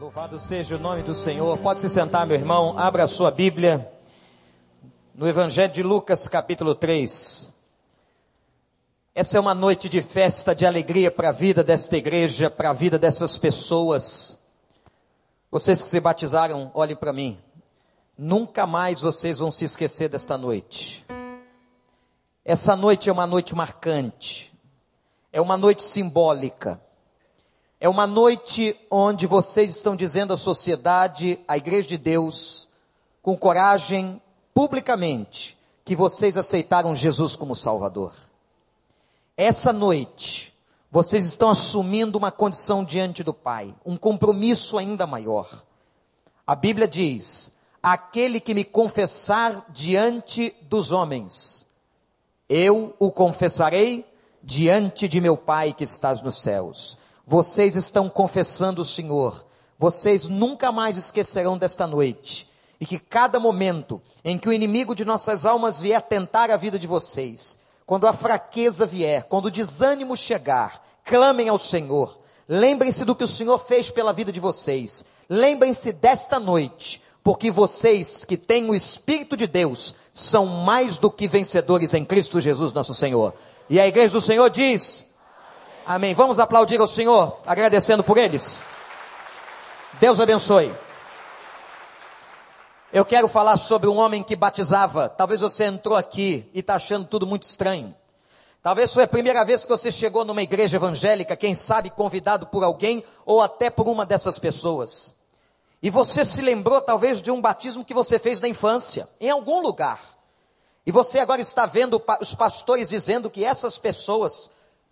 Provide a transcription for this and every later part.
Louvado seja o nome do Senhor. Pode se sentar, meu irmão. Abra a sua Bíblia. No Evangelho de Lucas, capítulo 3. Essa é uma noite de festa, de alegria para a vida desta igreja, para a vida dessas pessoas. Vocês que se batizaram, olhem para mim. Nunca mais vocês vão se esquecer desta noite. Essa noite é uma noite marcante. É uma noite simbólica é uma noite onde vocês estão dizendo à sociedade, à Igreja de Deus, com coragem, publicamente, que vocês aceitaram Jesus como Salvador. Essa noite, vocês estão assumindo uma condição diante do Pai, um compromisso ainda maior. A Bíblia diz: aquele que me confessar diante dos homens, eu o confessarei diante de meu Pai que estás nos céus vocês estão confessando o Senhor. Vocês nunca mais esquecerão desta noite. E que cada momento em que o inimigo de nossas almas vier tentar a vida de vocês, quando a fraqueza vier, quando o desânimo chegar, clamem ao Senhor. Lembrem-se do que o Senhor fez pela vida de vocês. Lembrem-se desta noite, porque vocês que têm o Espírito de Deus são mais do que vencedores em Cristo Jesus, nosso Senhor. E a igreja do Senhor diz: Amém. Vamos aplaudir ao Senhor, agradecendo por eles. Deus abençoe. Eu quero falar sobre um homem que batizava. Talvez você entrou aqui e está achando tudo muito estranho. Talvez foi a primeira vez que você chegou numa igreja evangélica, quem sabe convidado por alguém ou até por uma dessas pessoas. E você se lembrou talvez de um batismo que você fez na infância, em algum lugar. E você agora está vendo os pastores dizendo que essas pessoas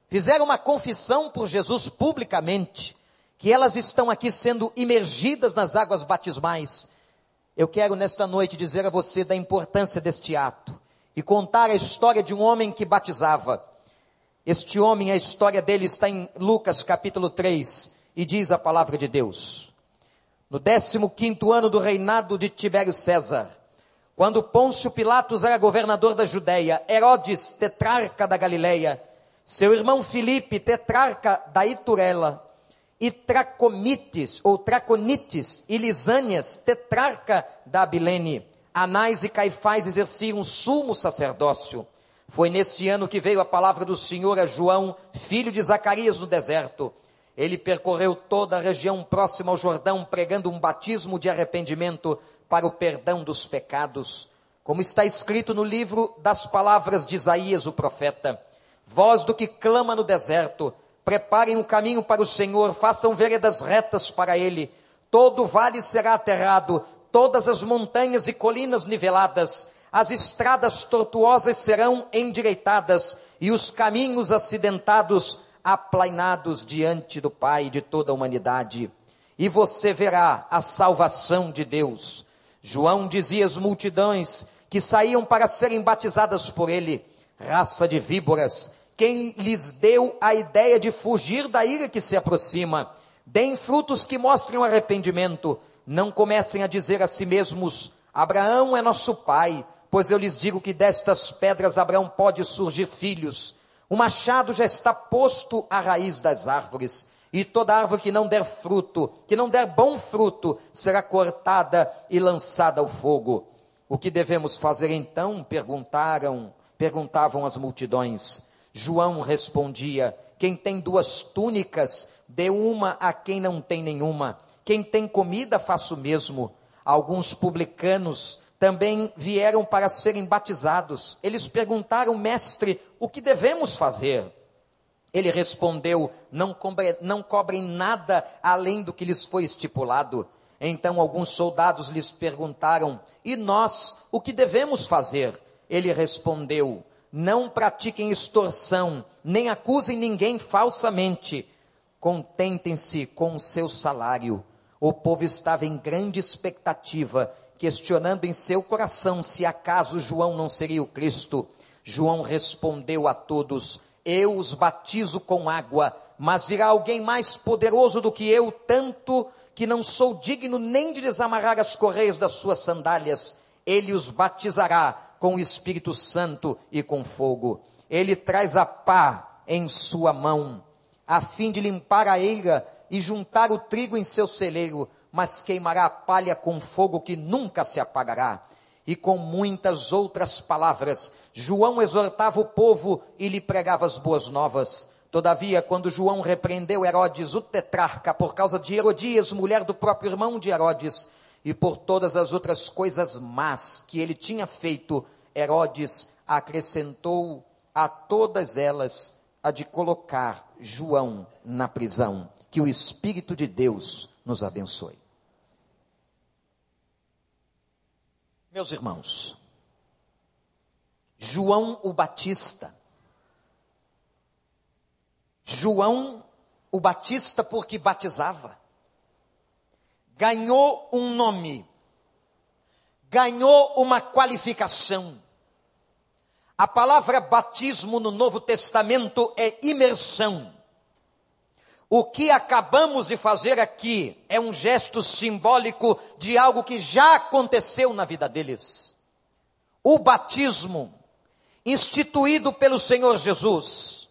fizeram uma confissão por Jesus publicamente, que elas estão aqui sendo imergidas nas águas batismais. Eu quero nesta noite dizer a você da importância deste ato e contar a história de um homem que batizava. Este homem, a história dele está em Lucas capítulo 3 e diz a palavra de Deus. No 15 ano do reinado de Tibério César, quando Pôncio Pilatos era governador da Judéia, Herodes, tetrarca da Galileia, seu irmão Filipe, tetrarca da Iturela, e Tracomites, ou Traconites, e Lisânias, tetrarca da Abilene, Anás e Caifás exerciam sumo sacerdócio. Foi nesse ano que veio a palavra do Senhor a João, filho de Zacarias, no deserto. Ele percorreu toda a região próxima ao Jordão, pregando um batismo de arrependimento para o perdão dos pecados, como está escrito no livro das palavras de Isaías, o profeta. Voz do que clama no deserto, preparem o um caminho para o Senhor, façam veredas retas para ele. Todo vale será aterrado, todas as montanhas e colinas niveladas, as estradas tortuosas serão endireitadas e os caminhos acidentados aplainados diante do Pai de toda a humanidade. E você verá a salvação de Deus. João dizia às multidões que saíam para serem batizadas por ele: raça de víboras, quem lhes deu a ideia de fugir da ira que se aproxima. Deem frutos que mostrem o arrependimento. Não comecem a dizer a si mesmos: Abraão é nosso pai, pois eu lhes digo que destas pedras Abraão pode surgir filhos. O machado já está posto à raiz das árvores, e toda árvore que não der fruto, que não der bom fruto, será cortada e lançada ao fogo. O que devemos fazer então? perguntaram, perguntavam as multidões. João respondia: Quem tem duas túnicas, dê uma a quem não tem nenhuma. Quem tem comida, faça o mesmo. Alguns publicanos também vieram para serem batizados. Eles perguntaram, mestre, o que devemos fazer? Ele respondeu: não, cobre, não cobrem nada além do que lhes foi estipulado. Então alguns soldados lhes perguntaram: e nós, o que devemos fazer? Ele respondeu: não pratiquem extorsão, nem acusem ninguém falsamente. Contentem-se com o seu salário. O povo estava em grande expectativa, questionando em seu coração se acaso João não seria o Cristo. João respondeu a todos: Eu os batizo com água, mas virá alguém mais poderoso do que eu, tanto que não sou digno nem de desamarrar as correias das suas sandálias. Ele os batizará com o Espírito Santo e com fogo. Ele traz a pá em sua mão, a fim de limpar a eira e juntar o trigo em seu celeiro, mas queimará a palha com fogo que nunca se apagará. E com muitas outras palavras, João exortava o povo e lhe pregava as boas novas. Todavia, quando João repreendeu Herodes, o tetrarca, por causa de Herodias, mulher do próprio irmão de Herodes, e por todas as outras coisas más que ele tinha feito, Herodes acrescentou a todas elas a de colocar João na prisão. Que o Espírito de Deus nos abençoe. Meus irmãos, João o Batista, João o Batista, porque batizava, ganhou um nome, ganhou uma qualificação. A palavra batismo no Novo Testamento é imersão. O que acabamos de fazer aqui é um gesto simbólico de algo que já aconteceu na vida deles. O batismo, instituído pelo Senhor Jesus,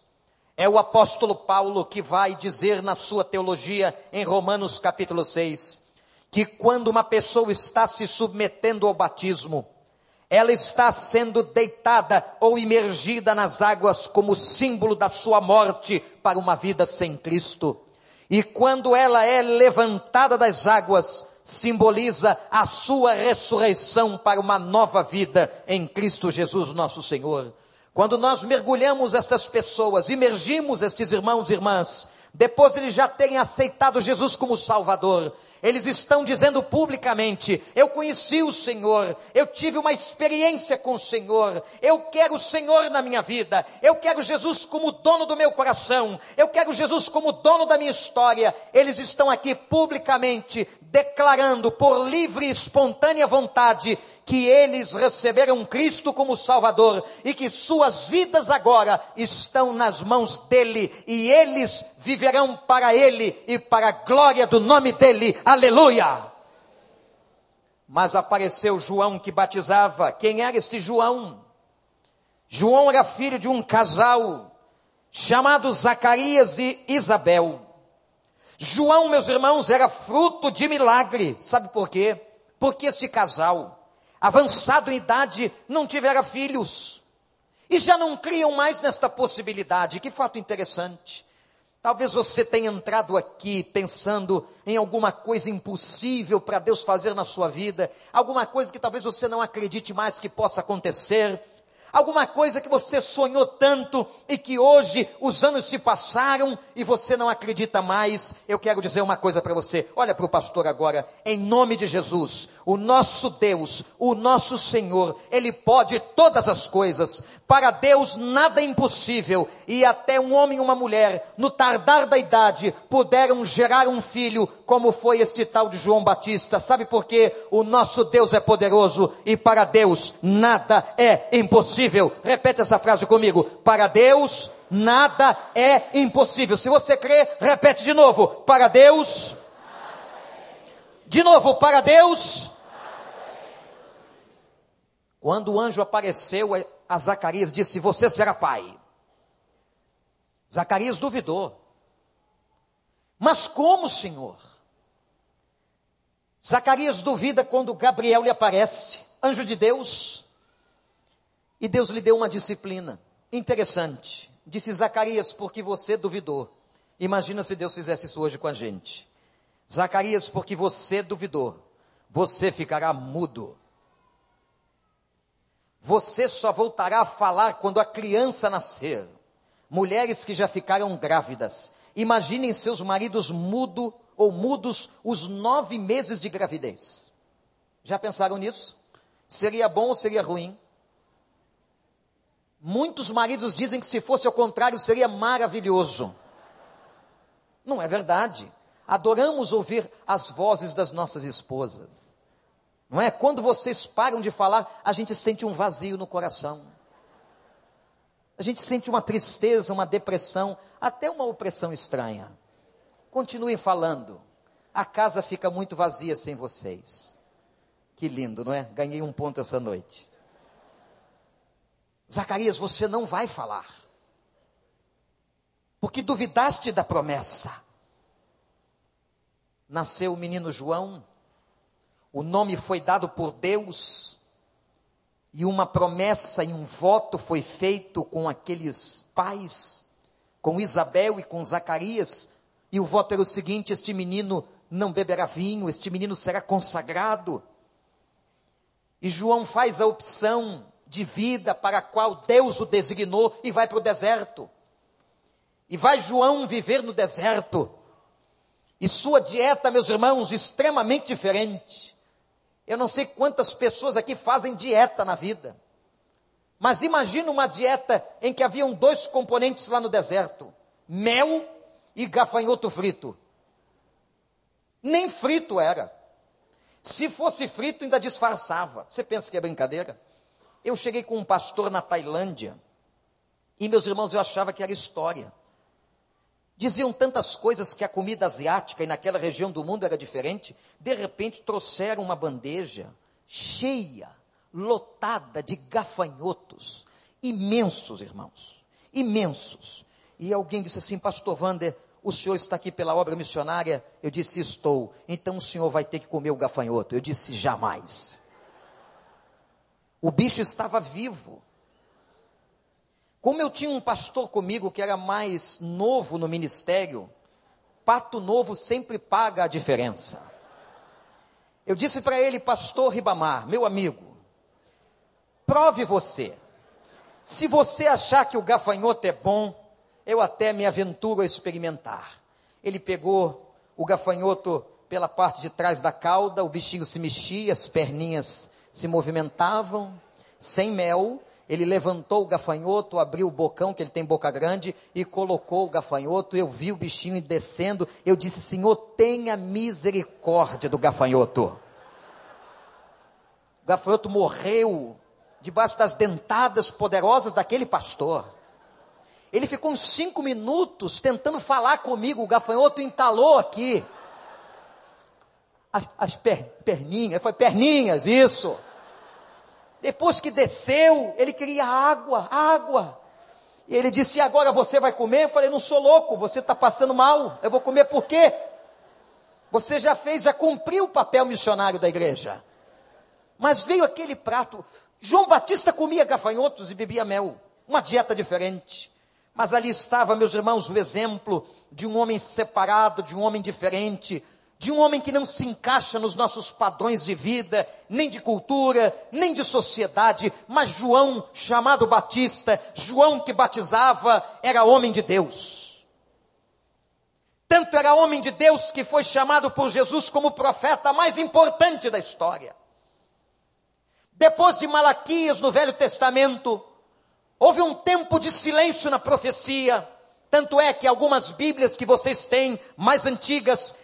é o apóstolo Paulo que vai dizer na sua teologia em Romanos capítulo 6, que quando uma pessoa está se submetendo ao batismo, ela está sendo deitada ou imergida nas águas como símbolo da sua morte para uma vida sem Cristo. E quando ela é levantada das águas, simboliza a sua ressurreição para uma nova vida em Cristo Jesus, nosso Senhor. Quando nós mergulhamos estas pessoas, imergimos estes irmãos e irmãs, depois eles já terem aceitado Jesus como Salvador, eles estão dizendo publicamente: Eu conheci o Senhor, eu tive uma experiência com o Senhor, eu quero o Senhor na minha vida, eu quero Jesus como dono do meu coração, eu quero Jesus como dono da minha história. Eles estão aqui publicamente declarando por livre e espontânea vontade que eles receberam Cristo como Salvador e que suas vidas agora estão nas mãos dele e eles viverão para ele e para a glória do nome dele. Aleluia! Mas apareceu João que batizava. Quem era este João? João era filho de um casal chamado Zacarias e Isabel. João, meus irmãos, era fruto de milagre. Sabe por quê? Porque este casal, avançado em idade, não tivera filhos. E já não criam mais nesta possibilidade. Que fato interessante. Talvez você tenha entrado aqui pensando em alguma coisa impossível para Deus fazer na sua vida, alguma coisa que talvez você não acredite mais que possa acontecer alguma coisa que você sonhou tanto e que hoje os anos se passaram e você não acredita mais, eu quero dizer uma coisa para você. Olha para o pastor agora, em nome de Jesus, o nosso Deus, o nosso Senhor, Ele pode todas as coisas. Para Deus nada é impossível e até um homem e uma mulher, no tardar da idade, puderam gerar um filho, como foi este tal de João Batista. Sabe por quê? O nosso Deus é poderoso e para Deus nada é impossível impossível. Repete essa frase comigo. Para Deus, nada é impossível. Se você crê, repete de novo. Para Deus. De novo, para Deus. Quando o anjo apareceu a Zacarias, disse: Você será pai. Zacarias duvidou. Mas como, Senhor? Zacarias duvida quando Gabriel lhe aparece, anjo de Deus. E Deus lhe deu uma disciplina interessante. Disse Zacarias, porque você duvidou. Imagina se Deus fizesse isso hoje com a gente. Zacarias, porque você duvidou, você ficará mudo. Você só voltará a falar quando a criança nascer. Mulheres que já ficaram grávidas, imaginem seus maridos mudo ou mudos os nove meses de gravidez. Já pensaram nisso? Seria bom ou seria ruim? Muitos maridos dizem que se fosse ao contrário seria maravilhoso. Não é verdade. Adoramos ouvir as vozes das nossas esposas. Não é? Quando vocês param de falar, a gente sente um vazio no coração. A gente sente uma tristeza, uma depressão, até uma opressão estranha. Continuem falando. A casa fica muito vazia sem vocês. Que lindo, não é? Ganhei um ponto essa noite. Zacarias, você não vai falar, porque duvidaste da promessa. nasceu o menino João, o nome foi dado por Deus, e uma promessa e um voto foi feito com aqueles pais, com Isabel e com Zacarias, e o voto era o seguinte: este menino não beberá vinho, este menino será consagrado. E João faz a opção de vida para a qual Deus o designou e vai para o deserto. E vai João viver no deserto. E sua dieta, meus irmãos, extremamente diferente. Eu não sei quantas pessoas aqui fazem dieta na vida. Mas imagina uma dieta em que haviam dois componentes lá no deserto: mel e gafanhoto frito. Nem frito era. Se fosse frito, ainda disfarçava. Você pensa que é brincadeira? Eu cheguei com um pastor na Tailândia e, meus irmãos, eu achava que era história. Diziam tantas coisas que a comida asiática e naquela região do mundo era diferente. De repente trouxeram uma bandeja cheia, lotada de gafanhotos, imensos, irmãos, imensos. E alguém disse assim, Pastor Wander, o senhor está aqui pela obra missionária? Eu disse, estou. Então o senhor vai ter que comer o gafanhoto. Eu disse, jamais. O bicho estava vivo. Como eu tinha um pastor comigo que era mais novo no ministério, pato novo sempre paga a diferença. Eu disse para ele, pastor Ribamar, meu amigo, prove você. Se você achar que o gafanhoto é bom, eu até me aventuro a experimentar. Ele pegou o gafanhoto pela parte de trás da cauda, o bichinho se mexia, as perninhas se movimentavam, sem mel, ele levantou o gafanhoto, abriu o bocão, que ele tem boca grande, e colocou o gafanhoto. Eu vi o bichinho descendo. Eu disse: Senhor, tenha misericórdia do gafanhoto. O gafanhoto morreu debaixo das dentadas poderosas daquele pastor. Ele ficou uns cinco minutos tentando falar comigo. O gafanhoto entalou aqui. As, as per, perninhas, foi perninhas, isso. Depois que desceu, ele queria água, água. E ele disse: e agora você vai comer? Eu falei: não sou louco, você está passando mal. Eu vou comer por quê? Você já fez, já cumpriu o papel missionário da igreja. Mas veio aquele prato. João Batista comia gafanhotos e bebia mel. Uma dieta diferente. Mas ali estava, meus irmãos, o exemplo de um homem separado, de um homem diferente, de um homem que não se encaixa nos nossos padrões de vida, nem de cultura, nem de sociedade, mas João, chamado Batista, João que batizava, era homem de Deus. Tanto era homem de Deus que foi chamado por Jesus como o profeta mais importante da história. Depois de Malaquias no Velho Testamento, houve um tempo de silêncio na profecia. Tanto é que algumas Bíblias que vocês têm, mais antigas,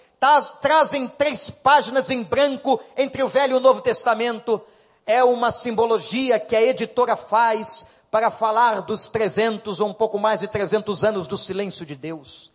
trazem três páginas em branco entre o Velho e o Novo Testamento. É uma simbologia que a editora faz para falar dos 300 ou um pouco mais de 300 anos do silêncio de Deus.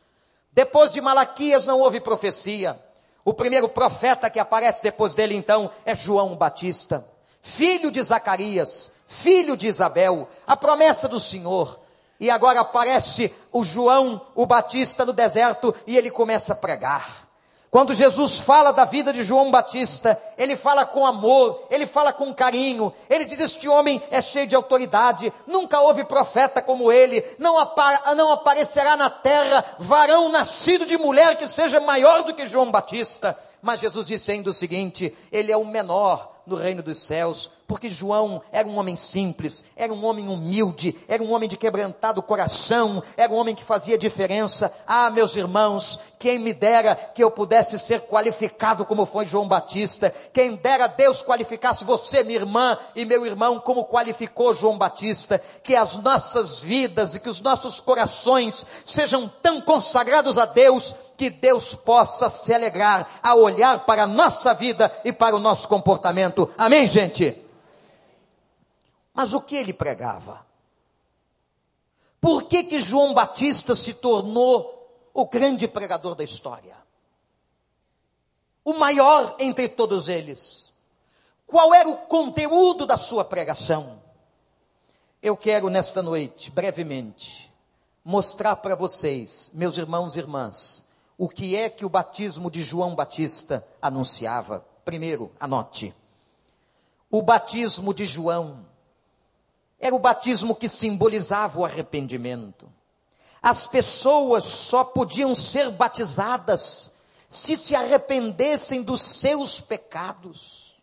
Depois de Malaquias não houve profecia. O primeiro profeta que aparece depois dele então é João Batista, filho de Zacarias, filho de Isabel, a promessa do Senhor. E agora aparece o João, o Batista no deserto e ele começa a pregar. Quando Jesus fala da vida de João Batista, ele fala com amor, ele fala com carinho, ele diz: Este homem é cheio de autoridade, nunca houve profeta como ele, não, não aparecerá na terra varão nascido de mulher que seja maior do que João Batista. Mas Jesus disse ainda o seguinte: Ele é o menor no reino dos céus, porque João era um homem simples, era um homem humilde, era um homem de quebrantado coração, era um homem que fazia diferença. Ah, meus irmãos, quem me dera que eu pudesse ser qualificado como foi João Batista, quem dera Deus qualificasse você, minha irmã e meu irmão, como qualificou João Batista, que as nossas vidas e que os nossos corações sejam tão consagrados a Deus que Deus possa se alegrar a olhar para a nossa vida e para o nosso comportamento. Amém, gente? Mas o que ele pregava? Por que que João Batista se tornou o grande pregador da história? O maior entre todos eles. Qual era o conteúdo da sua pregação? Eu quero nesta noite, brevemente, mostrar para vocês, meus irmãos e irmãs, O que é que o batismo de João Batista anunciava? Primeiro, anote. O batismo de João era o batismo que simbolizava o arrependimento. As pessoas só podiam ser batizadas se se arrependessem dos seus pecados.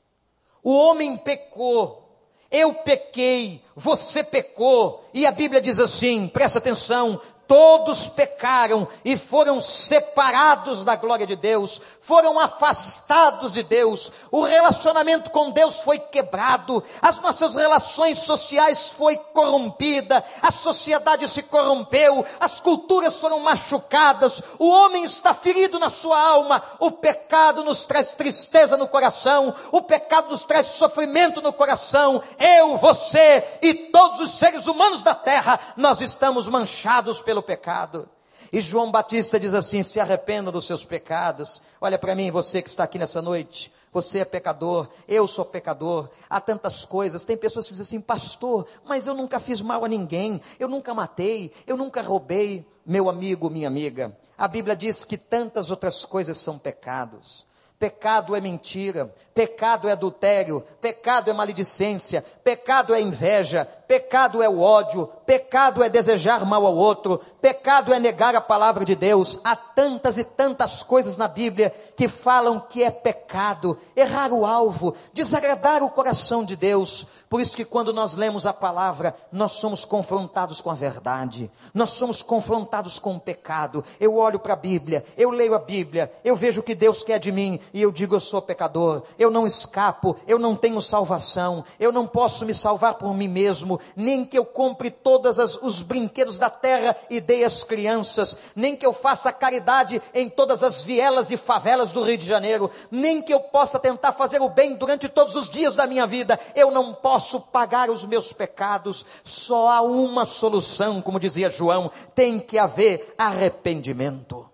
O homem pecou, eu pequei, você pecou, e a Bíblia diz assim: presta atenção, todos pecaram e foram separados da glória de Deus, foram afastados de Deus, o relacionamento com Deus foi quebrado, as nossas relações sociais foi corrompida, a sociedade se corrompeu, as culturas foram machucadas, o homem está ferido na sua alma, o pecado nos traz tristeza no coração, o pecado nos traz sofrimento no coração, eu, você e todos os seres humanos da terra, nós estamos manchados pelo pelo pecado. E João Batista diz assim: se arrependa dos seus pecados. Olha para mim, você que está aqui nessa noite. Você é pecador, eu sou pecador. Há tantas coisas. Tem pessoas que dizem assim, pastor, mas eu nunca fiz mal a ninguém. Eu nunca matei, eu nunca roubei. Meu amigo, minha amiga, a Bíblia diz que tantas outras coisas são pecados. Pecado é mentira, pecado é adultério, pecado é maledicência, pecado é inveja, pecado é o ódio, pecado é desejar mal ao outro, pecado é negar a palavra de Deus. Há tantas e tantas coisas na Bíblia que falam que é pecado, errar o alvo, desagradar o coração de Deus. Por isso que quando nós lemos a palavra, nós somos confrontados com a verdade, nós somos confrontados com o pecado. Eu olho para a Bíblia, eu leio a Bíblia, eu vejo o que Deus quer de mim e eu digo eu sou pecador, eu não escapo, eu não tenho salvação, eu não posso me salvar por mim mesmo, nem que eu compre todos os brinquedos da terra e dê às crianças, nem que eu faça caridade em todas as vielas e favelas do Rio de Janeiro, nem que eu possa tentar fazer o bem durante todos os dias da minha vida, eu não posso pagar os meus pecados, só há uma solução, como dizia João, tem que haver arrependimento.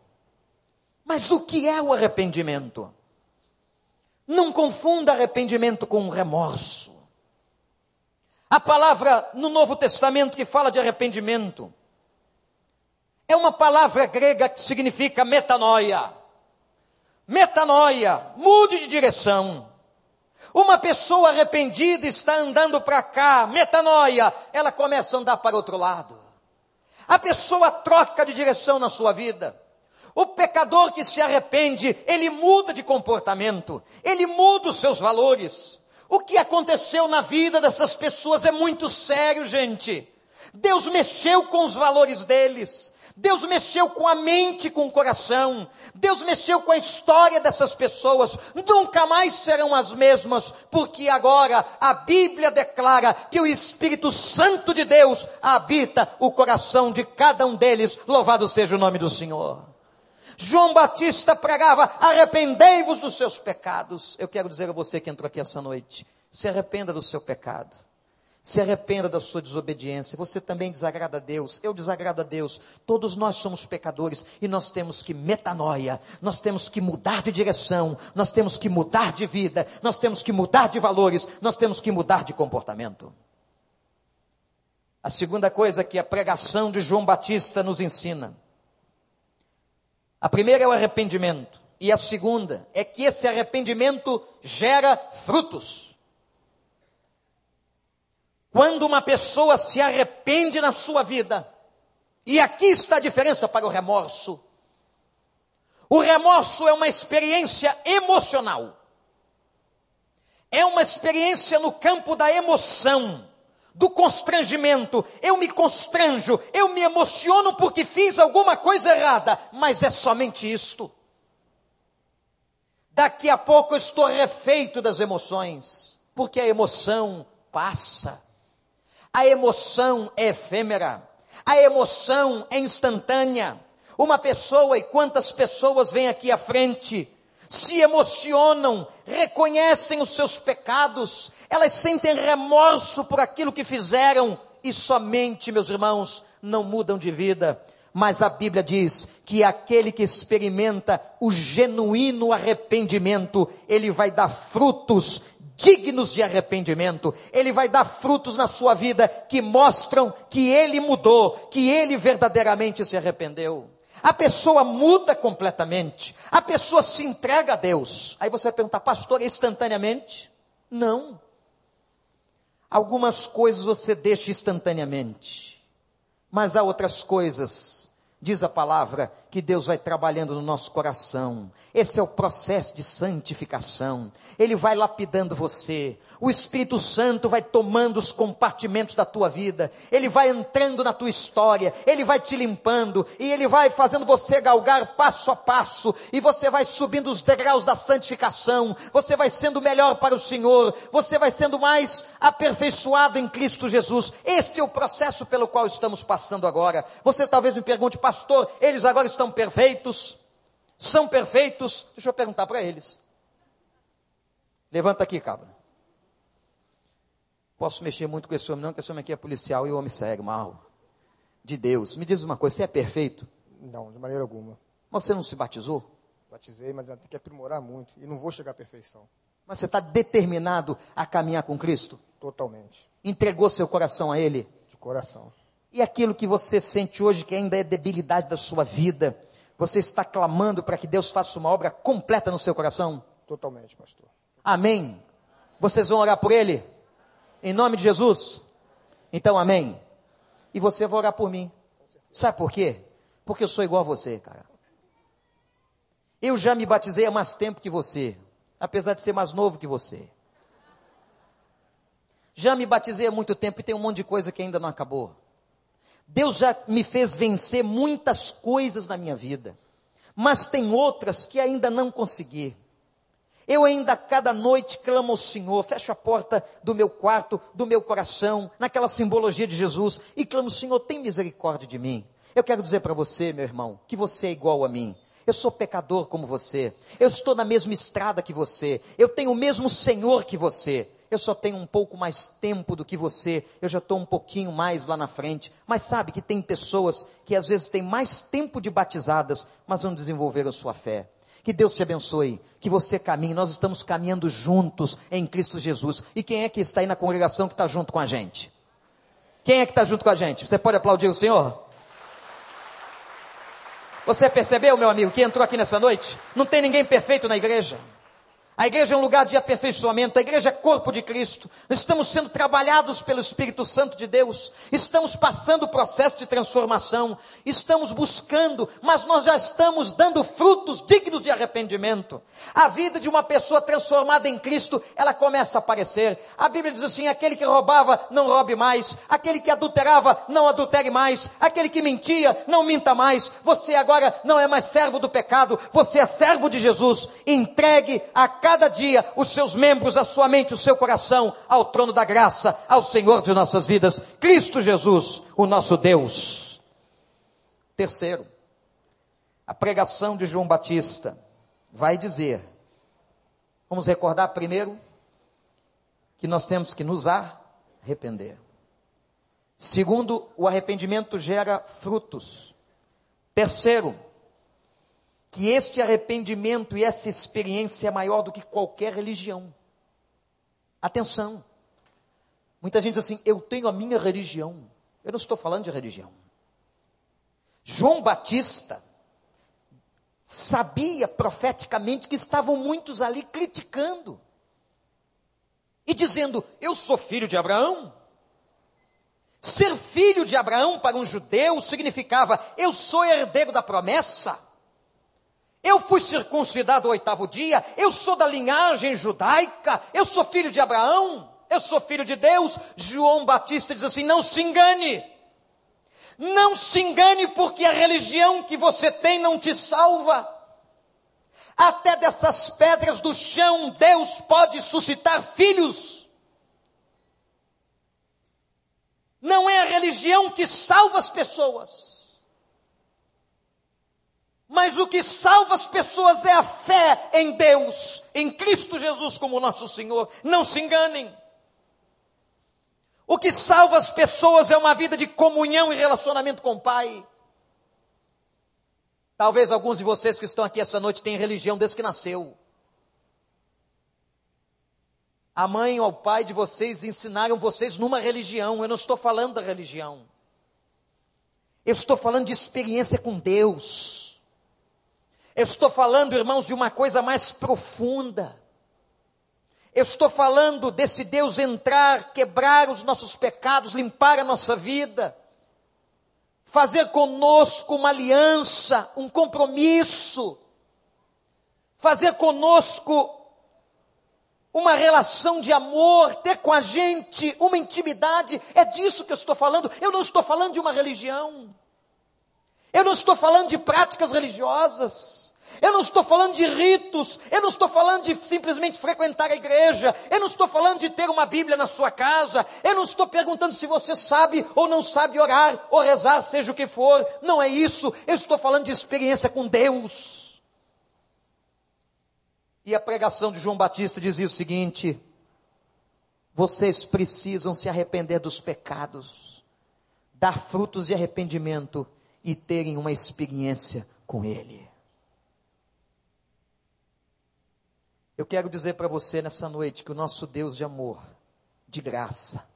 Mas o que é o arrependimento? Não confunda arrependimento com remorso. A palavra no Novo Testamento que fala de arrependimento é uma palavra grega que significa metanoia. Metanoia, mude de direção. Uma pessoa arrependida está andando para cá, metanoia, ela começa a andar para outro lado. A pessoa troca de direção na sua vida. O pecador que se arrepende, ele muda de comportamento, ele muda os seus valores. O que aconteceu na vida dessas pessoas é muito sério, gente. Deus mexeu com os valores deles. Deus mexeu com a mente, com o coração. Deus mexeu com a história dessas pessoas. Nunca mais serão as mesmas, porque agora a Bíblia declara que o Espírito Santo de Deus habita o coração de cada um deles. Louvado seja o nome do Senhor. João Batista pregava: arrependei-vos dos seus pecados. Eu quero dizer a você que entrou aqui essa noite: se arrependa do seu pecado. Se arrependa da sua desobediência. Você também desagrada a Deus. Eu desagrado a Deus. Todos nós somos pecadores e nós temos que metanoia. Nós temos que mudar de direção. Nós temos que mudar de vida. Nós temos que mudar de valores. Nós temos que mudar de comportamento. A segunda coisa que a pregação de João Batista nos ensina a primeira é o arrependimento. E a segunda é que esse arrependimento gera frutos. Quando uma pessoa se arrepende na sua vida, e aqui está a diferença para o remorso. O remorso é uma experiência emocional. É uma experiência no campo da emoção do constrangimento. Eu me constranjo, eu me emociono porque fiz alguma coisa errada, mas é somente isto. Daqui a pouco eu estou refeito das emoções, porque a emoção passa. A emoção é efêmera. A emoção é instantânea. Uma pessoa, e quantas pessoas vêm aqui à frente, se emocionam, reconhecem os seus pecados, elas sentem remorso por aquilo que fizeram e somente, meus irmãos, não mudam de vida. Mas a Bíblia diz que aquele que experimenta o genuíno arrependimento, ele vai dar frutos dignos de arrependimento, ele vai dar frutos na sua vida que mostram que ele mudou, que ele verdadeiramente se arrependeu. A pessoa muda completamente. A pessoa se entrega a Deus. Aí você vai perguntar, pastor, instantaneamente? Não. Algumas coisas você deixa instantaneamente. Mas há outras coisas, diz a palavra, que Deus vai trabalhando no nosso coração. Esse é o processo de santificação. Ele vai lapidando você. O Espírito Santo vai tomando os compartimentos da tua vida. Ele vai entrando na tua história. Ele vai te limpando. E ele vai fazendo você galgar passo a passo. E você vai subindo os degraus da santificação. Você vai sendo melhor para o Senhor. Você vai sendo mais aperfeiçoado em Cristo Jesus. Este é o processo pelo qual estamos passando agora. Você talvez me pergunte, pastor, eles agora estão perfeitos? São perfeitos? Deixa eu perguntar para eles. Levanta aqui, cabra. Posso mexer muito com esse homem, não, que esse homem aqui é policial e o homem segue mal. De Deus. Me diz uma coisa, você é perfeito? Não, de maneira alguma. Mas você não se batizou? Batizei, mas tem que aprimorar muito. E não vou chegar à perfeição. Mas você está determinado a caminhar com Cristo? Totalmente. Entregou seu coração a Ele? De coração. E aquilo que você sente hoje que ainda é debilidade da sua vida, você está clamando para que Deus faça uma obra completa no seu coração? Totalmente, pastor. Amém. Vocês vão orar por ele? Em nome de Jesus? Então, amém. E você vai orar por mim. Sabe por quê? Porque eu sou igual a você, cara. Eu já me batizei há mais tempo que você, apesar de ser mais novo que você. Já me batizei há muito tempo e tem um monte de coisa que ainda não acabou. Deus já me fez vencer muitas coisas na minha vida, mas tem outras que ainda não consegui. Eu ainda cada noite clamo ao Senhor, fecho a porta do meu quarto, do meu coração, naquela simbologia de Jesus, e clamo, Senhor, tem misericórdia de mim. Eu quero dizer para você, meu irmão, que você é igual a mim. Eu sou pecador como você. Eu estou na mesma estrada que você. Eu tenho o mesmo Senhor que você eu só tenho um pouco mais tempo do que você, eu já estou um pouquinho mais lá na frente. Mas sabe que tem pessoas que às vezes têm mais tempo de batizadas, mas não desenvolveram sua fé. Que Deus te abençoe, que você caminhe, nós estamos caminhando juntos em Cristo Jesus. E quem é que está aí na congregação que está junto com a gente? Quem é que está junto com a gente? Você pode aplaudir o Senhor? Você percebeu, meu amigo, que entrou aqui nessa noite? Não tem ninguém perfeito na igreja. A igreja é um lugar de aperfeiçoamento, a igreja é corpo de Cristo. Estamos sendo trabalhados pelo Espírito Santo de Deus, estamos passando o processo de transformação, estamos buscando, mas nós já estamos dando frutos dignos de arrependimento. A vida de uma pessoa transformada em Cristo, ela começa a aparecer. A Bíblia diz assim: aquele que roubava, não roube mais, aquele que adulterava, não adultere mais, aquele que mentia, não minta mais. Você agora não é mais servo do pecado, você é servo de Jesus. Entregue a cada cada dia os seus membros, a sua mente, o seu coração ao trono da graça, ao Senhor de nossas vidas, Cristo Jesus, o nosso Deus. Terceiro, a pregação de João Batista vai dizer, vamos recordar primeiro, que nós temos que nos arrepender. Segundo, o arrependimento gera frutos. Terceiro, que este arrependimento e essa experiência é maior do que qualquer religião. Atenção. Muita gente diz assim: eu tenho a minha religião. Eu não estou falando de religião. João Batista sabia profeticamente que estavam muitos ali criticando e dizendo: Eu sou filho de Abraão. Ser filho de Abraão para um judeu significava: Eu sou herdeiro da promessa. Eu fui circuncidado o oitavo dia, eu sou da linhagem judaica, eu sou filho de Abraão, eu sou filho de Deus. João Batista diz assim: não se engane, não se engane, porque a religião que você tem não te salva. Até dessas pedras do chão, Deus pode suscitar filhos. Não é a religião que salva as pessoas. Mas o que salva as pessoas é a fé em Deus, em Cristo Jesus como nosso Senhor. Não se enganem. O que salva as pessoas é uma vida de comunhão e relacionamento com o Pai. Talvez alguns de vocês que estão aqui essa noite tenham religião desde que nasceu. A mãe ou o pai de vocês ensinaram vocês numa religião. Eu não estou falando da religião. Eu estou falando de experiência com Deus. Eu estou falando, irmãos, de uma coisa mais profunda. Eu estou falando desse Deus entrar, quebrar os nossos pecados, limpar a nossa vida, fazer conosco uma aliança, um compromisso, fazer conosco uma relação de amor, ter com a gente uma intimidade, é disso que eu estou falando. Eu não estou falando de uma religião, eu não estou falando de práticas religiosas. Eu não estou falando de ritos, eu não estou falando de simplesmente frequentar a igreja, eu não estou falando de ter uma Bíblia na sua casa, eu não estou perguntando se você sabe ou não sabe orar ou rezar, seja o que for, não é isso, eu estou falando de experiência com Deus. E a pregação de João Batista dizia o seguinte: vocês precisam se arrepender dos pecados, dar frutos de arrependimento e terem uma experiência com Ele. Eu quero dizer para você nessa noite que o nosso Deus de amor, de graça,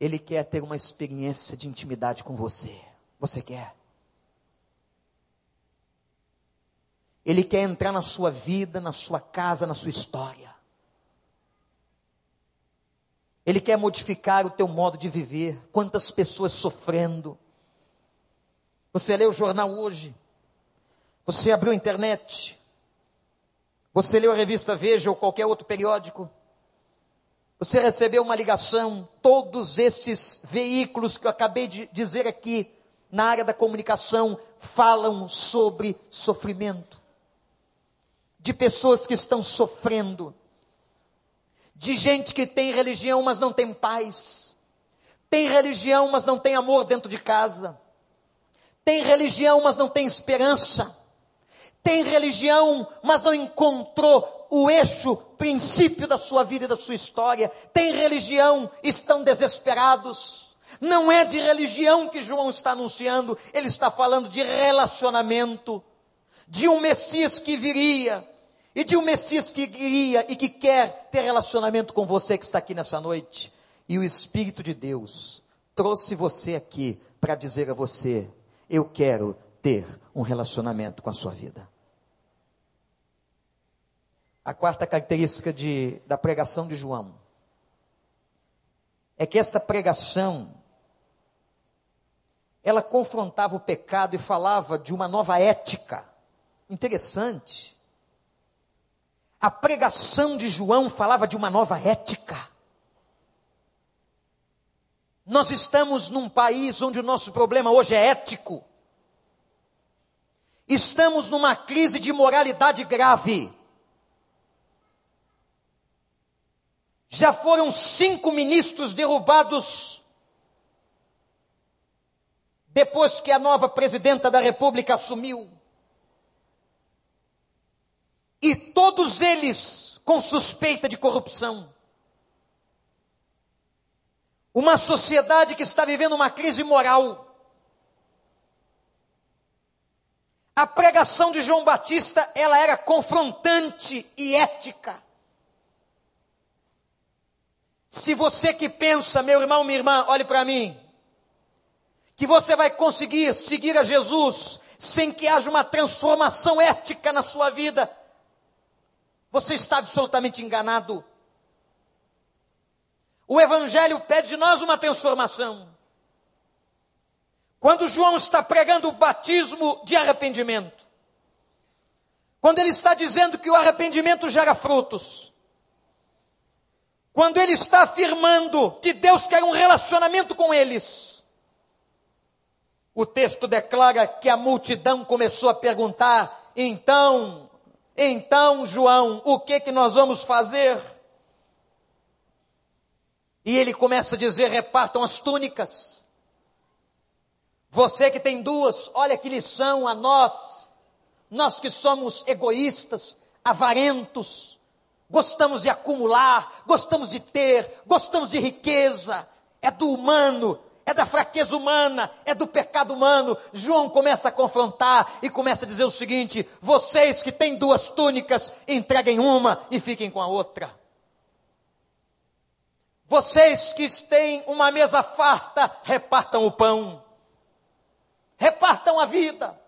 Ele quer ter uma experiência de intimidade com você. Você quer? Ele quer entrar na sua vida, na sua casa, na sua história. Ele quer modificar o teu modo de viver. Quantas pessoas sofrendo. Você leu o jornal hoje. Você abriu a internet. Você leu a revista Veja ou qualquer outro periódico? Você recebeu uma ligação? Todos esses veículos que eu acabei de dizer aqui, na área da comunicação, falam sobre sofrimento. De pessoas que estão sofrendo. De gente que tem religião, mas não tem paz. Tem religião, mas não tem amor dentro de casa. Tem religião, mas não tem esperança tem religião, mas não encontrou o eixo, princípio da sua vida e da sua história. Tem religião, estão desesperados. Não é de religião que João está anunciando, ele está falando de relacionamento, de um Messias que viria, e de um Messias que viria e que quer ter relacionamento com você que está aqui nessa noite. E o Espírito de Deus trouxe você aqui para dizer a você: eu quero ter um relacionamento com a sua vida. A quarta característica de, da pregação de João é que esta pregação ela confrontava o pecado e falava de uma nova ética. Interessante. A pregação de João falava de uma nova ética. Nós estamos num país onde o nosso problema hoje é ético. Estamos numa crise de moralidade grave. Já foram cinco ministros derrubados depois que a nova presidenta da República assumiu. E todos eles com suspeita de corrupção. Uma sociedade que está vivendo uma crise moral. A pregação de João Batista, ela era confrontante e ética. Se você que pensa, meu irmão, minha irmã, olhe para mim, que você vai conseguir seguir a Jesus sem que haja uma transformação ética na sua vida, você está absolutamente enganado. O Evangelho pede de nós uma transformação. Quando João está pregando o batismo de arrependimento, quando ele está dizendo que o arrependimento gera frutos, quando ele está afirmando que Deus quer um relacionamento com eles, o texto declara que a multidão começou a perguntar: então, então, João, o que que nós vamos fazer? E ele começa a dizer: repartam as túnicas. Você que tem duas, olha que lição a nós, nós que somos egoístas, avarentos, gostamos de acumular, gostamos de ter, gostamos de riqueza, é do humano, é da fraqueza humana, é do pecado humano. João começa a confrontar e começa a dizer o seguinte: vocês que têm duas túnicas, entreguem uma e fiquem com a outra. Vocês que têm uma mesa farta, repartam o pão. repartam a vida.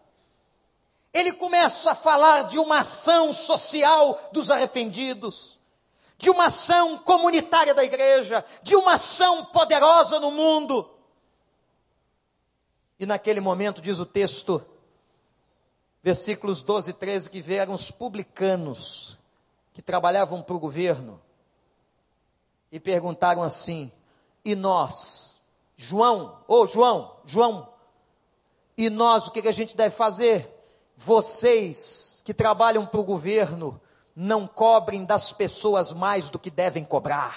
Ele começa a falar de uma ação social dos arrependidos, de uma ação comunitária da igreja, de uma ação poderosa no mundo. E naquele momento, diz o texto, versículos 12 e 13, que vieram os publicanos que trabalhavam para o governo e perguntaram assim: e nós, João, ô oh, João, João, e nós o que, que a gente deve fazer? Vocês que trabalham para o governo, não cobrem das pessoas mais do que devem cobrar.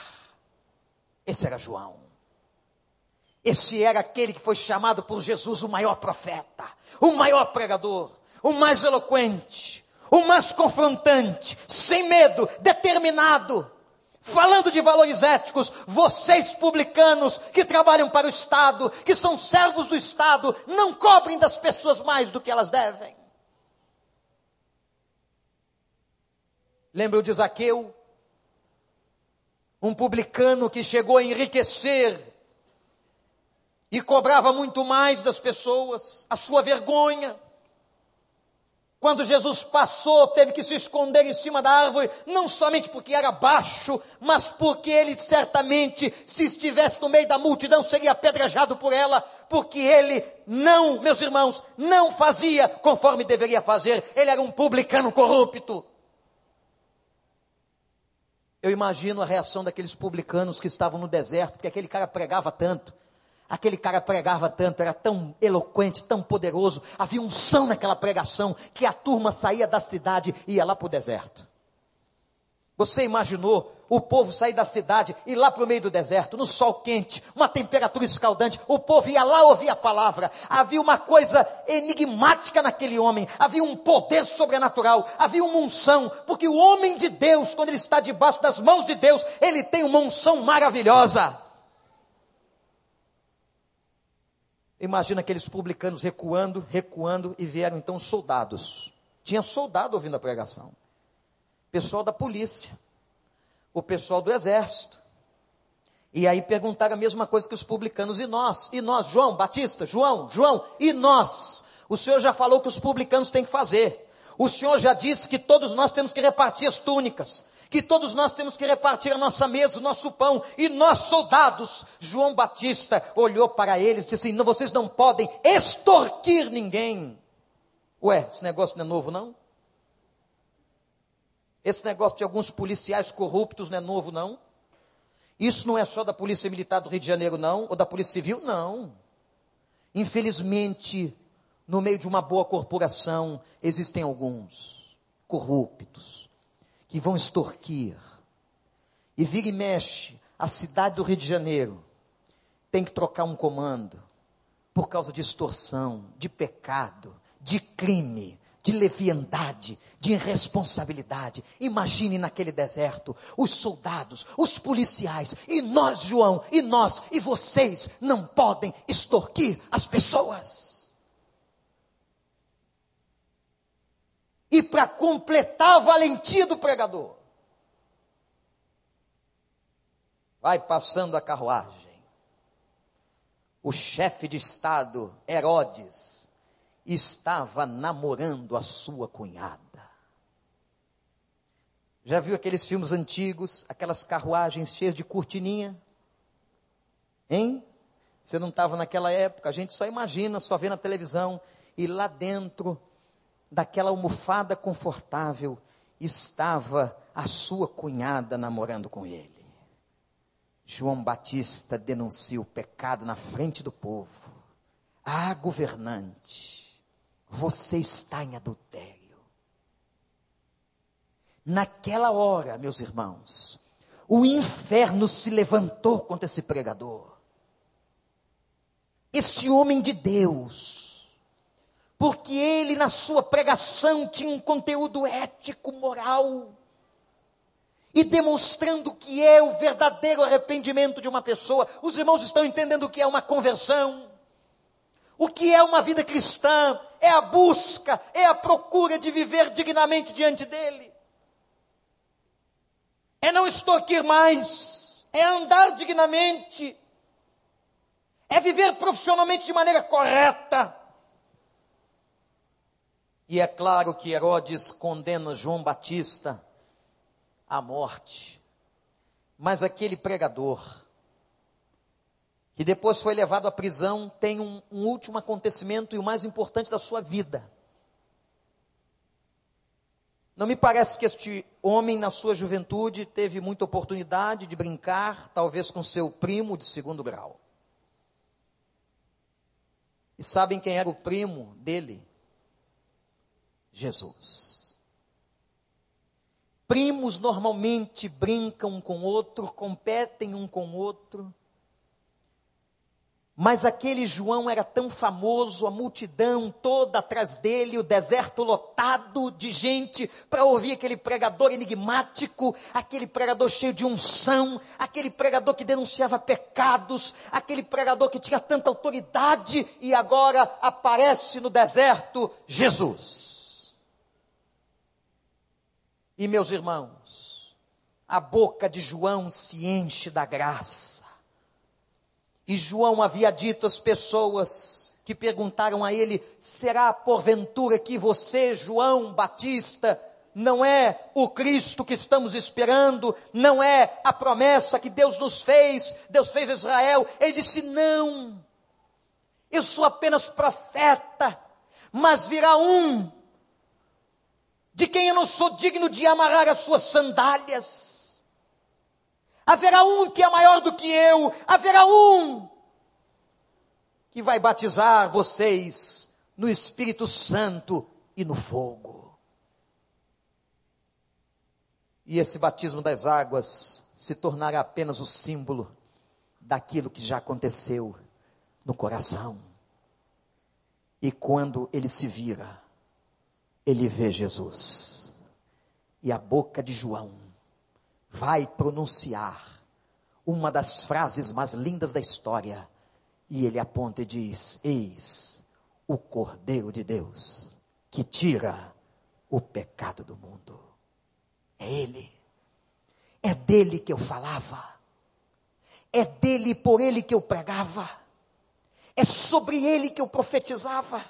Esse era João. Esse era aquele que foi chamado por Jesus o maior profeta, o maior pregador, o mais eloquente, o mais confrontante, sem medo, determinado, falando de valores éticos, vocês publicanos que trabalham para o Estado, que são servos do Estado, não cobrem das pessoas mais do que elas devem. Lembra de Zaqueu? Um publicano que chegou a enriquecer e cobrava muito mais das pessoas, a sua vergonha. Quando Jesus passou, teve que se esconder em cima da árvore, não somente porque era baixo, mas porque ele certamente, se estivesse no meio da multidão, seria apedrejado por ela, porque ele não, meus irmãos, não fazia conforme deveria fazer, ele era um publicano corrupto. Eu imagino a reação daqueles publicanos que estavam no deserto, porque aquele cara pregava tanto. Aquele cara pregava tanto, era tão eloquente, tão poderoso, havia um som naquela pregação, que a turma saía da cidade e ia lá para o deserto. Você imaginou o povo sair da cidade e lá para o meio do deserto, no sol quente, uma temperatura escaldante, o povo ia lá ouvir a palavra. Havia uma coisa enigmática naquele homem, havia um poder sobrenatural, havia uma unção, porque o homem de Deus, quando ele está debaixo das mãos de Deus, ele tem uma unção maravilhosa. Imagina aqueles publicanos recuando, recuando, e vieram então soldados. Tinha soldado ouvindo a pregação. Pessoal da polícia, o pessoal do exército. E aí perguntaram a mesma coisa que os publicanos, e nós? E nós, João Batista, João, João, e nós? O Senhor já falou que os publicanos têm que fazer. O Senhor já disse que todos nós temos que repartir as túnicas que todos nós temos que repartir a nossa mesa, o nosso pão, e nós soldados, João Batista olhou para eles e disse assim: não, vocês não podem extorquir ninguém. Ué, esse negócio não é novo, não? Esse negócio de alguns policiais corruptos não é novo, não? Isso não é só da Polícia Militar do Rio de Janeiro, não? Ou da Polícia Civil? Não. Infelizmente, no meio de uma boa corporação, existem alguns corruptos que vão extorquir. E vira e mexe, a cidade do Rio de Janeiro tem que trocar um comando por causa de extorsão, de pecado, de crime, de leviandade, de irresponsabilidade. Imagine naquele deserto os soldados, os policiais, e nós, João, e nós, e vocês não podem extorquir as pessoas. e para completar a valentia do pregador. Vai passando a carruagem. O chefe de Estado, Herodes, estava namorando a sua cunhada. Já viu aqueles filmes antigos, aquelas carruagens cheias de cortininha? Hein? Você não estava naquela época, a gente só imagina, só vê na televisão, e lá dentro daquela almofada confortável, estava a sua cunhada namorando com ele. João Batista denuncia o pecado na frente do povo. Ah, governante, você está em adultério. Naquela hora, meus irmãos, o inferno se levantou contra esse pregador. Esse homem de Deus, porque ele, na sua pregação, tinha um conteúdo ético, moral, e demonstrando que é o verdadeiro arrependimento de uma pessoa. Os irmãos estão entendendo o que é uma conversão, o que é uma vida cristã, é a busca, é a procura de viver dignamente diante dele. É não extorquir mais, é andar dignamente, é viver profissionalmente de maneira correta E é claro que Herodes condena João Batista à morte. Mas aquele pregador, que depois foi levado à prisão, tem um, um último acontecimento e o mais importante da sua vida. Não me parece que este homem, na sua juventude, teve muita oportunidade de brincar, talvez com seu primo de segundo grau. E sabem quem era o primo dele? Jesus. Primos normalmente brincam um com outro, competem um com o outro. Mas aquele João era tão famoso, a multidão toda atrás dele, o deserto lotado de gente para ouvir aquele pregador enigmático, aquele pregador cheio de unção, aquele pregador que denunciava pecados, aquele pregador que tinha tanta autoridade e agora aparece no deserto Jesus. E meus irmãos, a boca de João se enche da graça e João havia dito às pessoas que perguntaram a ele: será porventura que você, João Batista, não é o Cristo que estamos esperando, não é a promessa que Deus nos fez, Deus fez Israel? Ele disse: não, eu sou apenas profeta, mas virá um, de quem eu não sou digno de amarrar as suas sandálias Haverá um que é maior do que eu. Haverá um que vai batizar vocês no Espírito Santo e no fogo. E esse batismo das águas se tornará apenas o símbolo daquilo que já aconteceu no coração. E quando ele se vira, ele vê Jesus. E a boca de João vai pronunciar uma das frases mais lindas da história. E ele aponta e diz: Eis o Cordeiro de Deus que tira o pecado do mundo. É Ele. É dele que eu falava. É dele e por ele que eu pregava. É sobre ele que eu profetizava.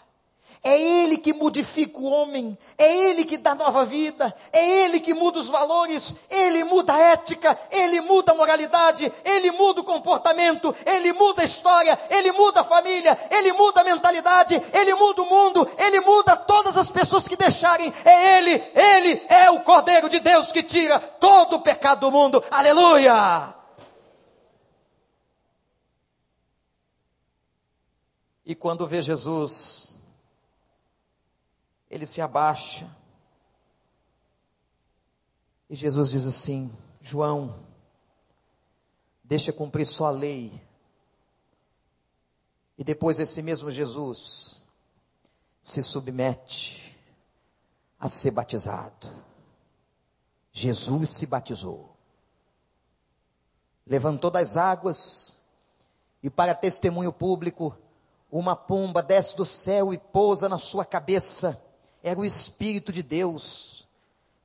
É Ele que modifica o homem, é Ele que dá nova vida, é Ele que muda os valores, Ele muda a ética, Ele muda a moralidade, Ele muda o comportamento, Ele muda a história, Ele muda a família, Ele muda a mentalidade, Ele muda o mundo, Ele muda todas as pessoas que deixarem. É Ele, Ele é o Cordeiro de Deus que tira todo o pecado do mundo. Aleluia! E quando vê Jesus ele se abaixa. E Jesus diz assim: João, deixa cumprir só a lei. E depois esse mesmo Jesus se submete a ser batizado. Jesus se batizou. Levantou das águas e para testemunho público, uma pomba desce do céu e pousa na sua cabeça era o Espírito de Deus,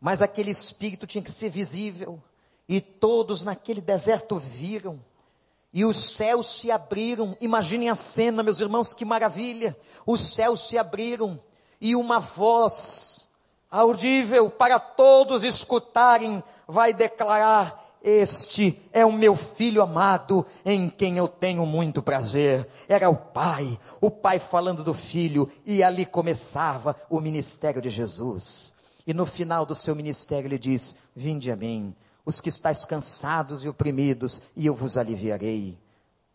mas aquele Espírito tinha que ser visível, e todos naquele deserto viram, e os céus se abriram. Imaginem a cena, meus irmãos, que maravilha! Os céus se abriram, e uma voz audível para todos escutarem vai declarar: este é o meu filho amado, em quem eu tenho muito prazer. Era o pai, o pai falando do filho, e ali começava o ministério de Jesus. E no final do seu ministério ele diz: Vinde a mim, os que estáis cansados e oprimidos, e eu vos aliviarei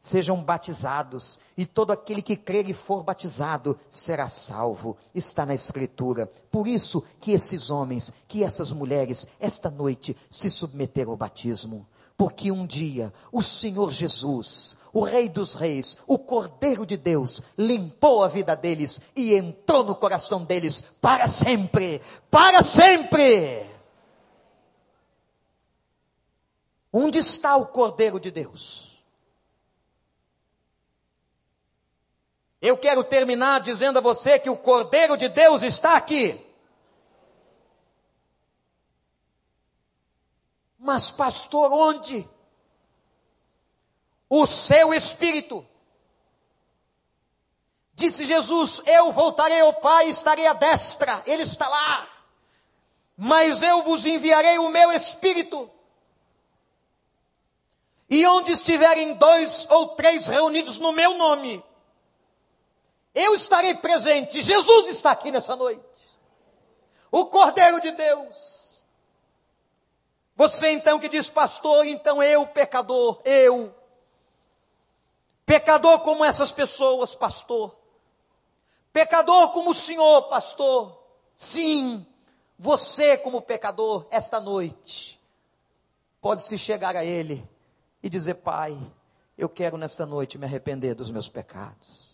sejam batizados, e todo aquele que crer e for batizado será salvo. Está na Escritura. Por isso que esses homens, que essas mulheres, esta noite se submeteram ao batismo. Porque um dia o Senhor Jesus, o Rei dos Reis, o Cordeiro de Deus, limpou a vida deles e entrou no coração deles para sempre. Para sempre! Onde está o Cordeiro de Deus? Eu quero terminar dizendo a você que o Cordeiro de Deus está aqui. Mas, pastor, onde? O seu espírito. Disse Jesus: Eu voltarei ao Pai, estarei à destra, Ele está lá. Mas eu vos enviarei o meu Espírito. E onde estiverem dois ou três reunidos no meu nome, eu estarei presente. Jesus está aqui nessa noite. O Cordeiro de Deus. Você então que diz, pastor, então eu, pecador, eu. Pecador como essas pessoas, pastor. Pecador como o senhor, pastor. Sim, você como pecador, esta noite, pode se chegar a Ele e dizer: Pai, eu quero nesta noite me arrepender dos meus pecados.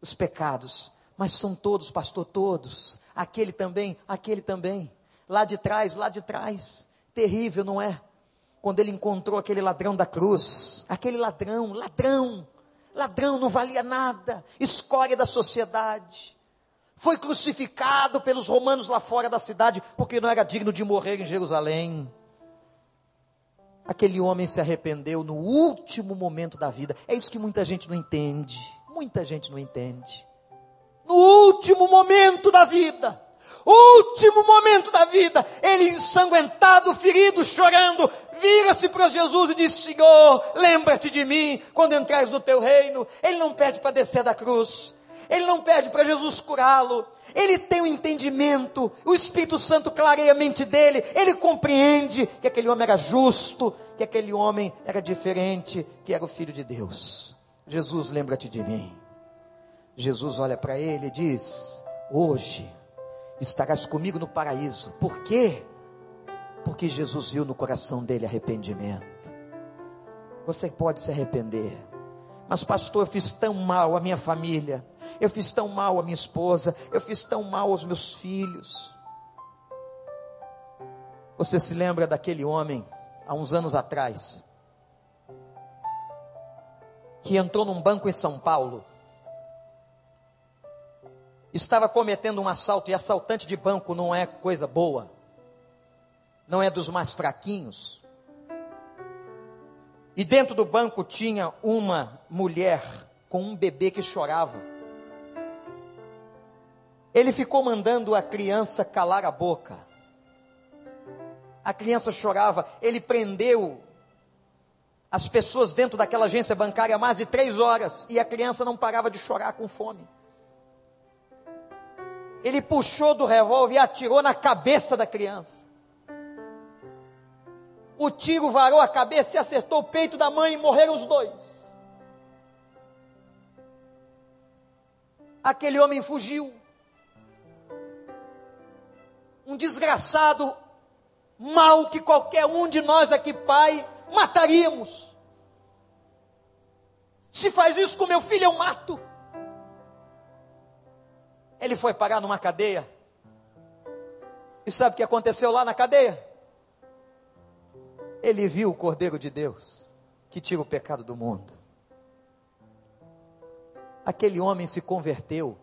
Os pecados, mas são todos, pastor, todos. Aquele também, aquele também. Lá de trás, lá de trás. Terrível, não é? Quando ele encontrou aquele ladrão da cruz, aquele ladrão, ladrão, ladrão não valia nada, escória da sociedade. Foi crucificado pelos romanos lá fora da cidade, porque não era digno de morrer em Jerusalém. Aquele homem se arrependeu no último momento da vida. É isso que muita gente não entende. Muita gente não entende. No último momento da vida. Último momento da vida, ele ensanguentado, ferido, chorando, vira-se para Jesus e diz: Senhor, lembra-te de mim quando entrares no teu reino. Ele não pede para descer da cruz, ele não pede para Jesus curá-lo, ele tem o um entendimento, o Espírito Santo clareia a mente dele, ele compreende que aquele homem era justo, que aquele homem era diferente, que era o Filho de Deus. Jesus, lembra-te de mim. Jesus olha para ele e diz: Hoje estarás comigo no paraíso. Por quê? Porque Jesus viu no coração dele arrependimento. Você pode se arrepender. Mas, pastor, eu fiz tão mal à minha família, eu fiz tão mal à minha esposa, eu fiz tão mal aos meus filhos. Você se lembra daquele homem, há uns anos atrás, que entrou num banco em São Paulo, estava cometendo um assalto, e assaltante de banco não é coisa boa, não é dos mais fraquinhos. E dentro do banco tinha uma mulher com um bebê que chorava. Ele ficou mandando a criança calar a boca. A criança chorava, ele prendeu as pessoas dentro daquela agência bancária mais de três horas e a criança não parava de chorar com fome. Ele puxou do revólver e atirou na cabeça da criança. O tiro varou a cabeça e acertou o peito da mãe e morreram os dois. Aquele homem fugiu. Um desgraçado, mal que qualquer um de nós aqui, pai, mataríamos. Se faz isso com meu filho, eu mato. Ele foi parar numa cadeia. E sabe o que aconteceu lá na cadeia? ele viu o Cordeiro de Deus que tira o pecado do mundo. Aquele homem se converteu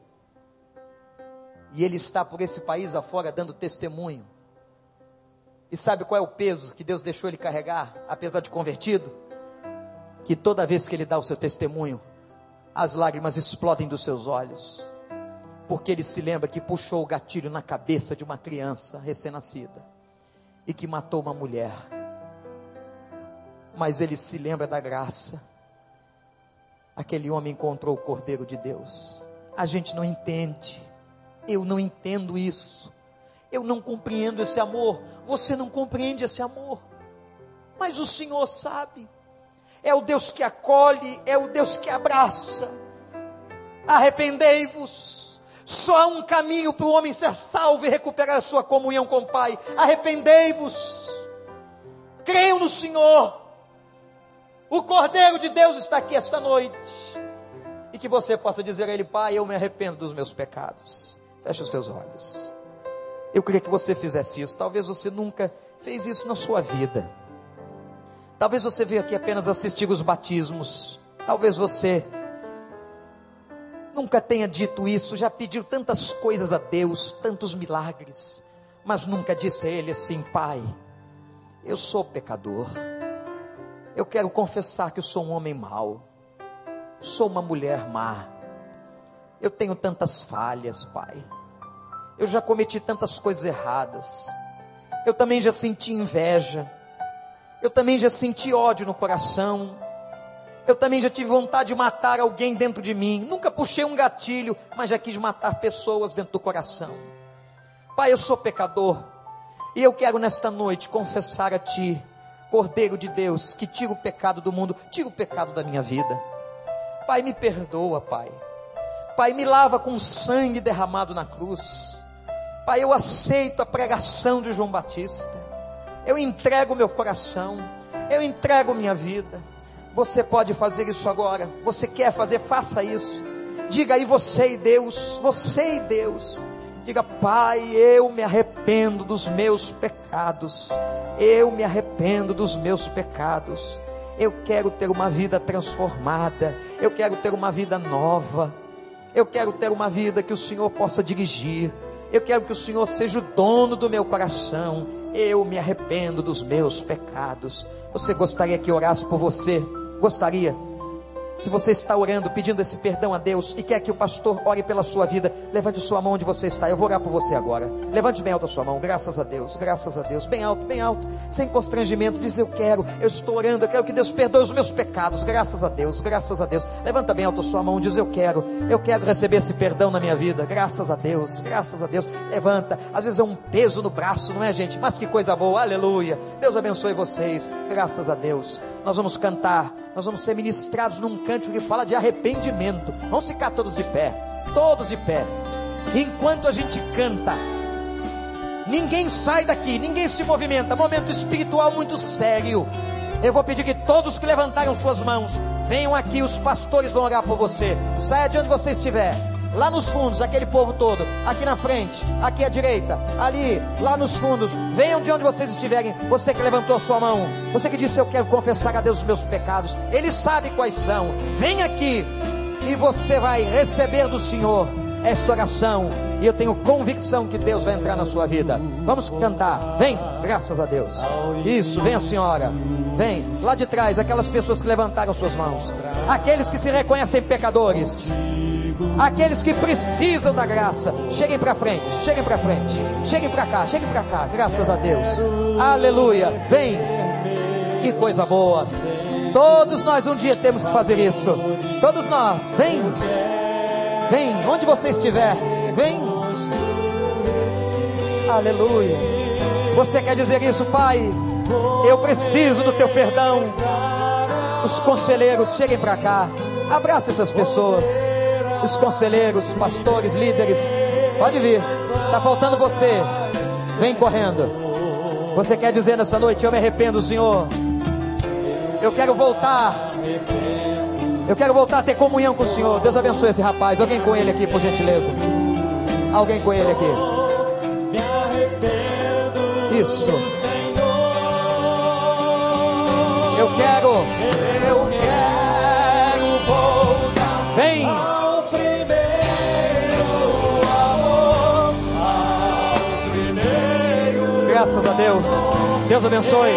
e ele está por esse país afora dando testemunho. E sabe qual é o peso que Deus deixou ele carregar, apesar de convertido? Que toda vez que ele dá o seu testemunho, as lágrimas explodem dos seus olhos, porque ele se lembra que puxou o gatilho na cabeça de uma criança recém-nascida e que matou uma mulher mas ele se lembra da graça. Aquele homem encontrou o Cordeiro de Deus. A gente não entende. Eu não entendo isso. Eu não compreendo esse amor. Você não compreende esse amor. Mas o Senhor sabe. É o Deus que acolhe, é o Deus que abraça. Arrependei-vos. Só há um caminho para o homem ser salvo e recuperar a sua comunhão com o Pai. Arrependei-vos. Creiam no Senhor o Cordeiro de Deus está aqui esta noite. E que você possa dizer a Ele, Pai, eu me arrependo dos meus pecados. Feche os teus olhos. Eu queria que você fizesse isso. Talvez você nunca fez isso na sua vida. Talvez você veio aqui apenas assistir os batismos. Talvez você nunca tenha dito isso, já pediu tantas coisas a Deus, tantos milagres, mas nunca disse a Ele assim: Pai, eu sou pecador eu quero confessar que eu sou um homem mau, sou uma mulher má. Eu tenho tantas falhas, Pai. Eu já cometi tantas coisas erradas. Eu também já senti inveja. Eu também já senti ódio no coração. Eu também já tive vontade de matar alguém dentro de mim. Nunca puxei um gatilho, mas já quis matar pessoas dentro do coração. Pai, eu sou pecador. E eu quero nesta noite confessar a Ti, Cordeiro de Deus, que tira o pecado do mundo, tira o pecado da minha vida. Pai, me perdoa, Pai. Pai, me lava com sangue derramado na cruz. Pai, eu aceito a pregação de João Batista. Eu entrego meu coração. Eu entrego minha vida. Você pode fazer isso agora. Você quer fazer, faça isso. Diga aí você e Deus, você e Deus. Diga, Pai, eu me arrependo dos meus pecados. Eu me arrependo dos meus pecados. Eu quero ter uma vida transformada. Eu quero ter uma vida nova. Eu quero ter uma vida que o Senhor possa dirigir. Eu quero que o Senhor seja o dono do meu coração. Eu me arrependo dos meus pecados. Você gostaria que orasse por você? Gostaria? Se você está orando, pedindo esse perdão a Deus e quer que o pastor ore pela sua vida, levante sua mão onde você está. Eu vou orar por você agora. Levante bem alto a sua mão. Graças a Deus, graças a Deus. Bem alto, bem alto. Sem constrangimento. Diz: Eu quero, eu estou orando. Eu quero que Deus perdoe os meus pecados. Graças a Deus, graças a Deus. Levanta bem alto a sua mão. Diz: Eu quero, eu quero receber esse perdão na minha vida. Graças a Deus, graças a Deus. Levanta. Às vezes é um peso no braço, não é, gente? Mas que coisa boa. Aleluia. Deus abençoe vocês. Graças a Deus. Nós vamos cantar nós vamos ser ministrados num cântico que fala de arrependimento. Vamos ficar todos de pé, todos de pé. Enquanto a gente canta, ninguém sai daqui, ninguém se movimenta. Momento espiritual muito sério. Eu vou pedir que todos que levantaram suas mãos venham aqui, os pastores vão orar por você. Saia de onde você estiver lá nos fundos, aquele povo todo, aqui na frente, aqui à direita, ali, lá nos fundos, venham de onde vocês estiverem, você que levantou a sua mão, você que disse eu quero confessar a Deus os meus pecados, Ele sabe quais são, vem aqui e você vai receber do Senhor esta oração, e eu tenho convicção que Deus vai entrar na sua vida. Vamos cantar, vem, graças a Deus. Isso, vem a senhora, vem, lá de trás, aquelas pessoas que levantaram suas mãos, aqueles que se reconhecem pecadores Aqueles que precisam da graça, cheguem para frente, cheguem para frente, cheguem para cá, cheguem para cá, graças a Deus. Aleluia. Vem. Que coisa boa. Todos nós um dia temos que fazer isso. Todos nós. Vem. Vem, onde você estiver. Vem. Aleluia. Você quer dizer isso, Pai? Eu preciso do teu perdão. Os conselheiros, cheguem para cá. Abraça essas pessoas os conselheiros, pastores, líderes. Pode vir. Está faltando você. Vem correndo. Você quer dizer nessa noite: Eu me arrependo, Senhor. Eu quero voltar. Eu quero voltar a ter comunhão com o Senhor. Deus abençoe esse rapaz. Alguém com ele aqui, por gentileza. Alguém com ele aqui. Isso. Eu quero. Eu quero Deus. Deus abençoe.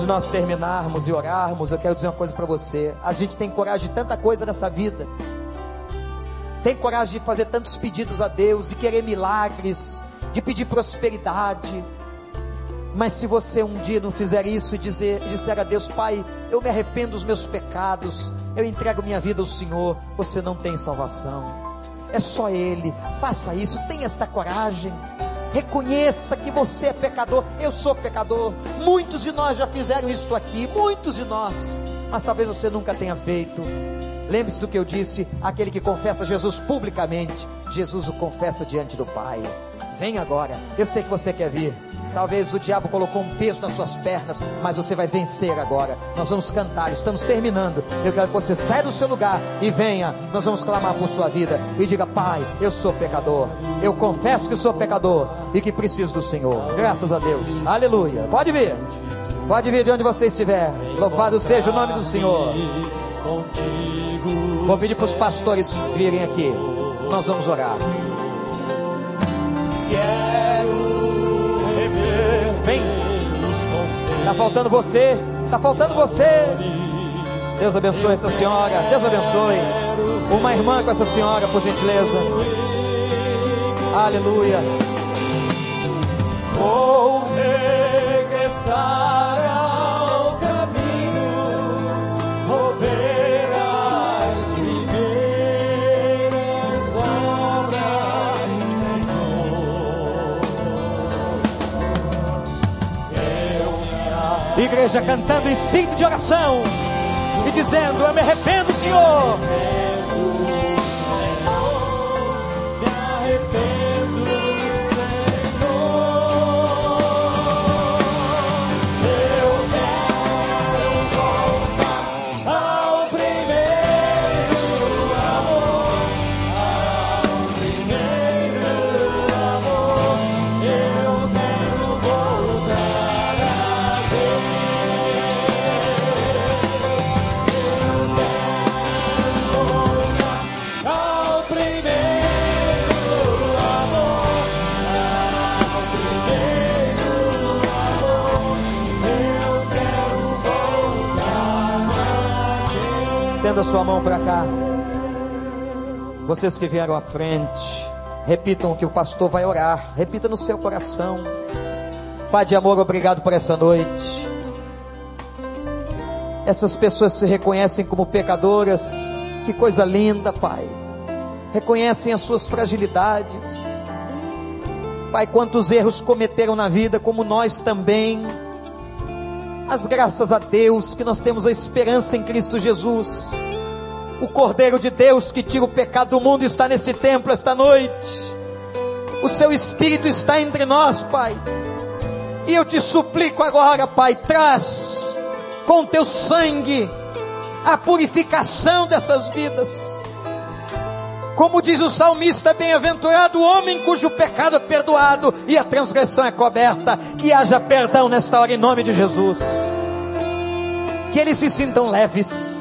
Antes de nós terminarmos e orarmos, eu quero dizer uma coisa para você. A gente tem coragem de tanta coisa nessa vida. Tem coragem de fazer tantos pedidos a Deus, de querer milagres, de pedir prosperidade. Mas se você um dia não fizer isso e dizer, disser a Deus, Pai, eu me arrependo dos meus pecados, eu entrego minha vida ao Senhor, você não tem salvação. É só Ele. Faça isso, tenha esta coragem. Reconheça que você é pecador, eu sou pecador. Muitos de nós já fizeram isso aqui, muitos de nós, mas talvez você nunca tenha feito. Lembre-se do que eu disse: aquele que confessa Jesus publicamente, Jesus o confessa diante do Pai. Vem agora, eu sei que você quer vir. Talvez o diabo colocou um peso nas suas pernas, mas você vai vencer agora. Nós vamos cantar, estamos terminando. Eu quero que você saia do seu lugar e venha. Nós vamos clamar por sua vida e diga: Pai, eu sou pecador. Eu confesso que sou pecador e que preciso do Senhor. Graças a Deus. Aleluia. Pode vir. Pode vir de onde você estiver. Louvado seja o nome do Senhor. Vou pedir para os pastores virem aqui. Nós vamos orar. Vem. Está faltando você. Está faltando você. Deus abençoe essa senhora. Deus abençoe. Uma irmã com essa senhora, por gentileza. Aleluia. Vou regressar Igreja cantando espírito de oração e dizendo: Eu me arrependo, Senhor. Estenda sua mão para cá. Vocês que vieram à frente, repitam que o pastor vai orar. Repita no seu coração. Pai de amor, obrigado por essa noite. Essas pessoas se reconhecem como pecadoras. Que coisa linda, Pai. Reconhecem as suas fragilidades. Pai, quantos erros cometeram na vida, como nós também. Mas graças a Deus que nós temos a esperança em Cristo Jesus. O Cordeiro de Deus que tira o pecado do mundo está nesse templo esta noite. O seu Espírito está entre nós, Pai. E eu te suplico agora, Pai, traz com teu sangue a purificação dessas vidas. Como diz o salmista, bem-aventurado o homem cujo pecado é perdoado e a transgressão é coberta. Que haja perdão nesta hora em nome de Jesus. Que eles se sintam leves.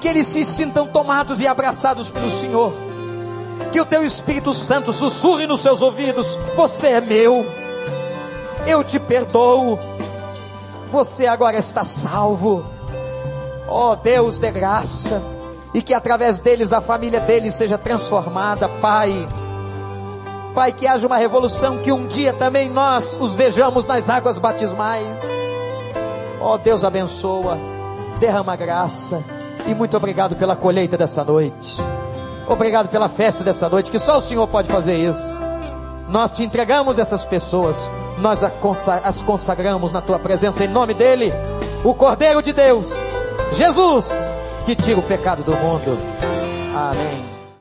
Que eles se sintam tomados e abraçados pelo Senhor. Que o teu Espírito Santo sussurre nos seus ouvidos: Você é meu. Eu te perdoo. Você agora está salvo. Oh Deus de graça e que através deles a família deles seja transformada, Pai. Pai, que haja uma revolução, que um dia também nós os vejamos nas águas batismais. Ó oh, Deus abençoa, derrama graça e muito obrigado pela colheita dessa noite. Obrigado pela festa dessa noite, que só o Senhor pode fazer isso. Nós te entregamos essas pessoas, nós as consagramos na tua presença em nome dele, o Cordeiro de Deus, Jesus que tira o pecado do mundo. Amém.